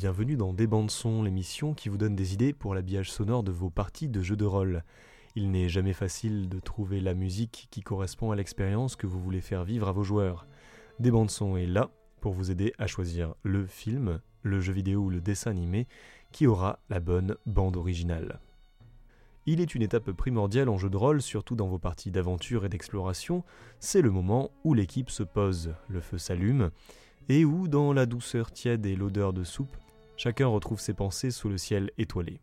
bienvenue dans Des bandes son, l'émission qui vous donne des idées pour l'habillage sonore de vos parties de jeux de rôle. Il n'est jamais facile de trouver la musique qui correspond à l'expérience que vous voulez faire vivre à vos joueurs. Des bandes son est là pour vous aider à choisir le film, le jeu vidéo ou le dessin animé qui aura la bonne bande originale. Il est une étape primordiale en jeu de rôle, surtout dans vos parties d'aventure et d'exploration, c'est le moment où l'équipe se pose, le feu s'allume, et où, dans la douceur tiède et l'odeur de soupe, chacun retrouve ses pensées sous le ciel étoilé.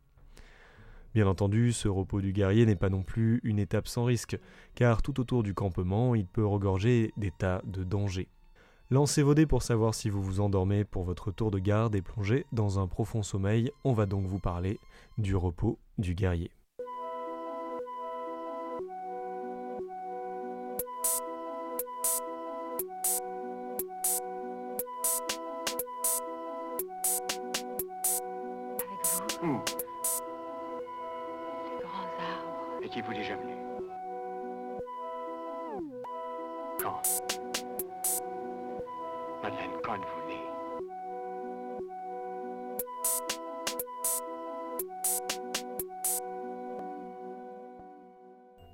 Bien entendu, ce repos du guerrier n'est pas non plus une étape sans risque, car tout autour du campement, il peut regorger des tas de dangers. Lancez vos dés pour savoir si vous vous endormez pour votre tour de garde et plongez dans un profond sommeil. On va donc vous parler du repos du guerrier.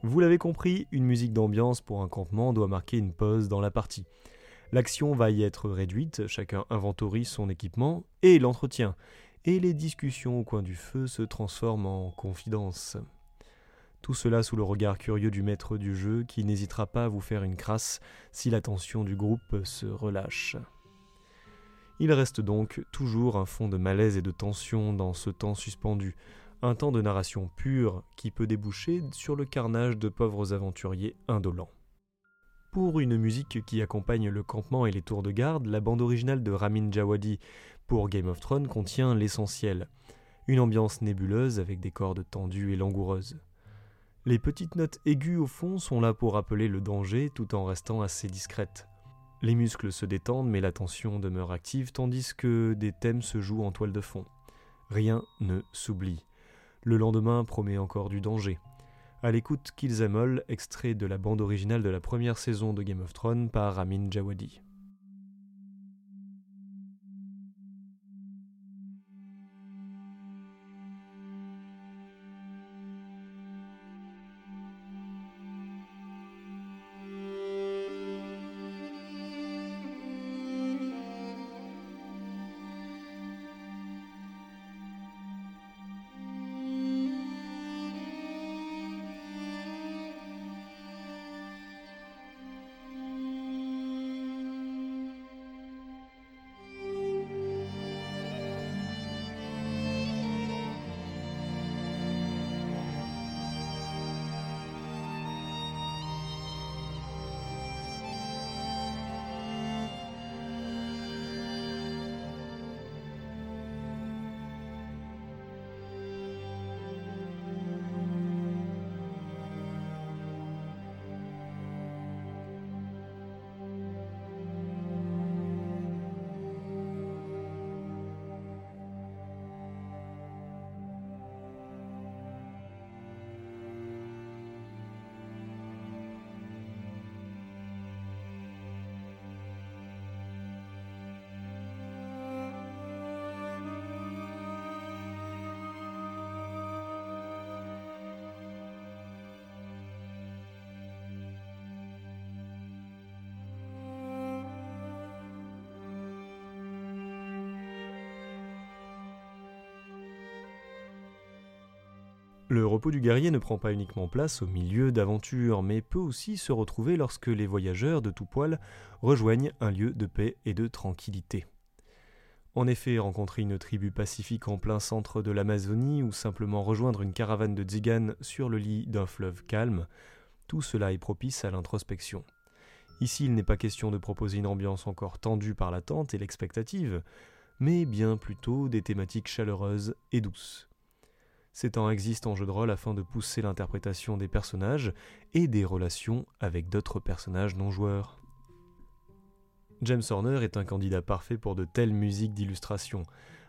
Vous l'avez compris, une musique d'ambiance pour un campement doit marquer une pause dans la partie. L'action va y être réduite, chacun inventorise son équipement et l'entretien, et les discussions au coin du feu se transforment en confidences. Tout cela sous le regard curieux du maître du jeu qui n'hésitera pas à vous faire une crasse si l'attention du groupe se relâche. Il reste donc toujours un fond de malaise et de tension dans ce temps suspendu, un temps de narration pure qui peut déboucher sur le carnage de pauvres aventuriers indolents. Pour une musique qui accompagne le campement et les tours de garde, la bande originale de Ramin Djawadi pour Game of Thrones contient l'essentiel. Une ambiance nébuleuse avec des cordes tendues et langoureuses. Les petites notes aiguës au fond sont là pour rappeler le danger tout en restant assez discrètes. Les muscles se détendent mais la tension demeure active tandis que des thèmes se jouent en toile de fond. Rien ne s'oublie. Le lendemain promet encore du danger. À l'écoute Kills Em All, extrait de la bande originale de la première saison de Game of Thrones par Ramin Djawadi. Le repos du guerrier ne prend pas uniquement place au milieu d'aventures, mais peut aussi se retrouver lorsque les voyageurs de tout poil rejoignent un lieu de paix et de tranquillité. En effet, rencontrer une tribu pacifique en plein centre de l'Amazonie ou simplement rejoindre une caravane de tziganes sur le lit d'un fleuve calme, tout cela est propice à l'introspection. Ici, il n'est pas question de proposer une ambiance encore tendue par l'attente et l'expectative, mais bien plutôt des thématiques chaleureuses et douces. Ces temps existent en jeu de rôle afin de pousser l'interprétation des personnages et des relations avec d'autres personnages non joueurs. James Horner est un candidat parfait pour de telles musiques d'illustration.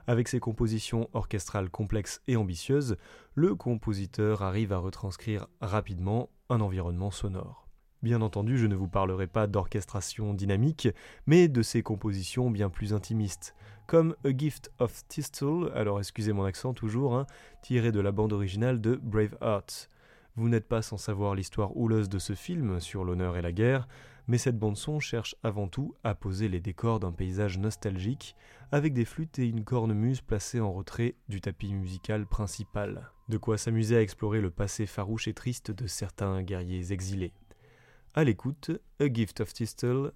Avec ses compositions orchestrales complexes et ambitieuses, le compositeur arrive à retranscrire rapidement un environnement sonore. Bien entendu, je ne vous parlerai pas d'orchestration dynamique, mais de ses compositions bien plus intimistes, comme A Gift of Thistle, alors excusez mon accent toujours, hein, tiré de la bande originale de Braveheart. Vous n'êtes pas sans savoir l'histoire houleuse de ce film sur l'honneur et la guerre, mais cette bande-son cherche avant tout à poser les décors d'un paysage nostalgique, avec des flûtes et une cornemuse placées en retrait du tapis musical principal. De quoi s'amuser à explorer le passé farouche et triste de certains guerriers exilés. À l'écoute, A Gift of Thistle,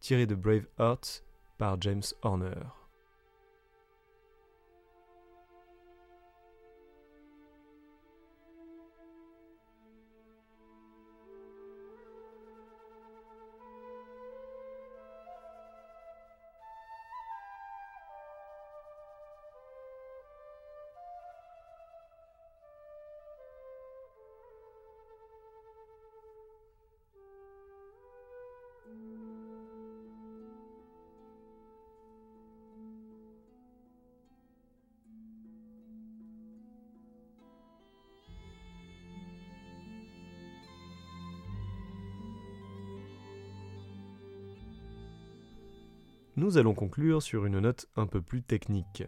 tiré de Brave Heart par James Horner. Nous allons conclure sur une note un peu plus technique.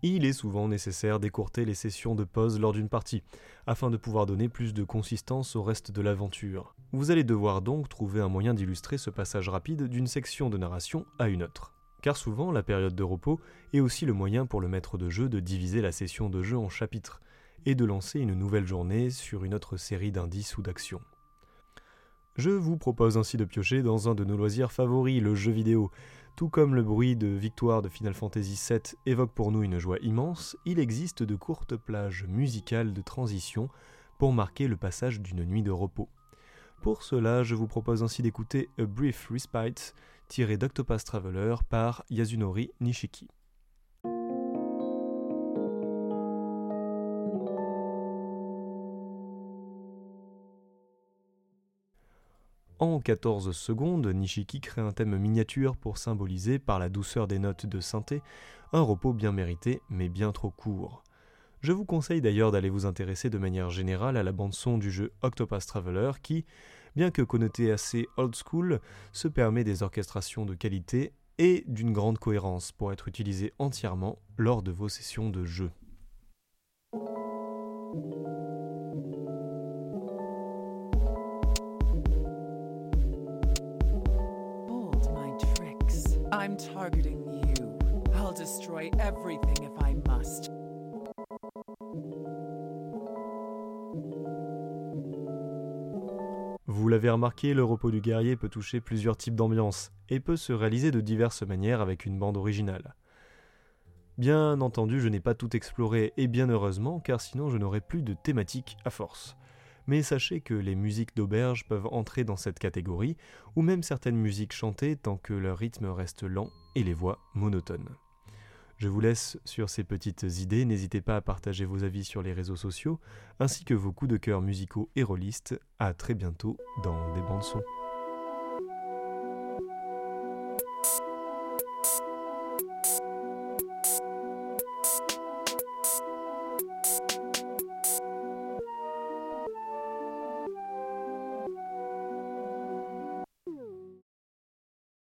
Il est souvent nécessaire d'écourter les sessions de pause lors d'une partie, afin de pouvoir donner plus de consistance au reste de l'aventure. Vous allez devoir donc trouver un moyen d'illustrer ce passage rapide d'une section de narration à une autre. Car souvent, la période de repos est aussi le moyen pour le maître de jeu de diviser la session de jeu en chapitres, et de lancer une nouvelle journée sur une autre série d'indices ou d'actions. Je vous propose ainsi de piocher dans un de nos loisirs favoris, le jeu vidéo. Tout comme le bruit de victoire de Final Fantasy VII évoque pour nous une joie immense, il existe de courtes plages musicales de transition pour marquer le passage d'une nuit de repos. Pour cela, je vous propose ainsi d'écouter A Brief Respite, tiré d'Octopus Traveler par Yasunori Nishiki. En 14 secondes, Nishiki crée un thème miniature pour symboliser, par la douceur des notes de synthé, un repos bien mérité mais bien trop court. Je vous conseille d'ailleurs d'aller vous intéresser de manière générale à la bande-son du jeu Octopus Traveler qui, bien que connoté assez old school, se permet des orchestrations de qualité et d'une grande cohérence pour être utilisé entièrement lors de vos sessions de jeu. Vous l'avez remarqué, le repos du guerrier peut toucher plusieurs types d'ambiance et peut se réaliser de diverses manières avec une bande originale. Bien entendu, je n'ai pas tout exploré et bien heureusement car sinon je n'aurais plus de thématique à force. Mais sachez que les musiques d'auberge peuvent entrer dans cette catégorie, ou même certaines musiques chantées tant que leur rythme reste lent et les voix monotones. Je vous laisse sur ces petites idées, n'hésitez pas à partager vos avis sur les réseaux sociaux, ainsi que vos coups de cœur musicaux et rôlistes. À très bientôt dans des bandes sons.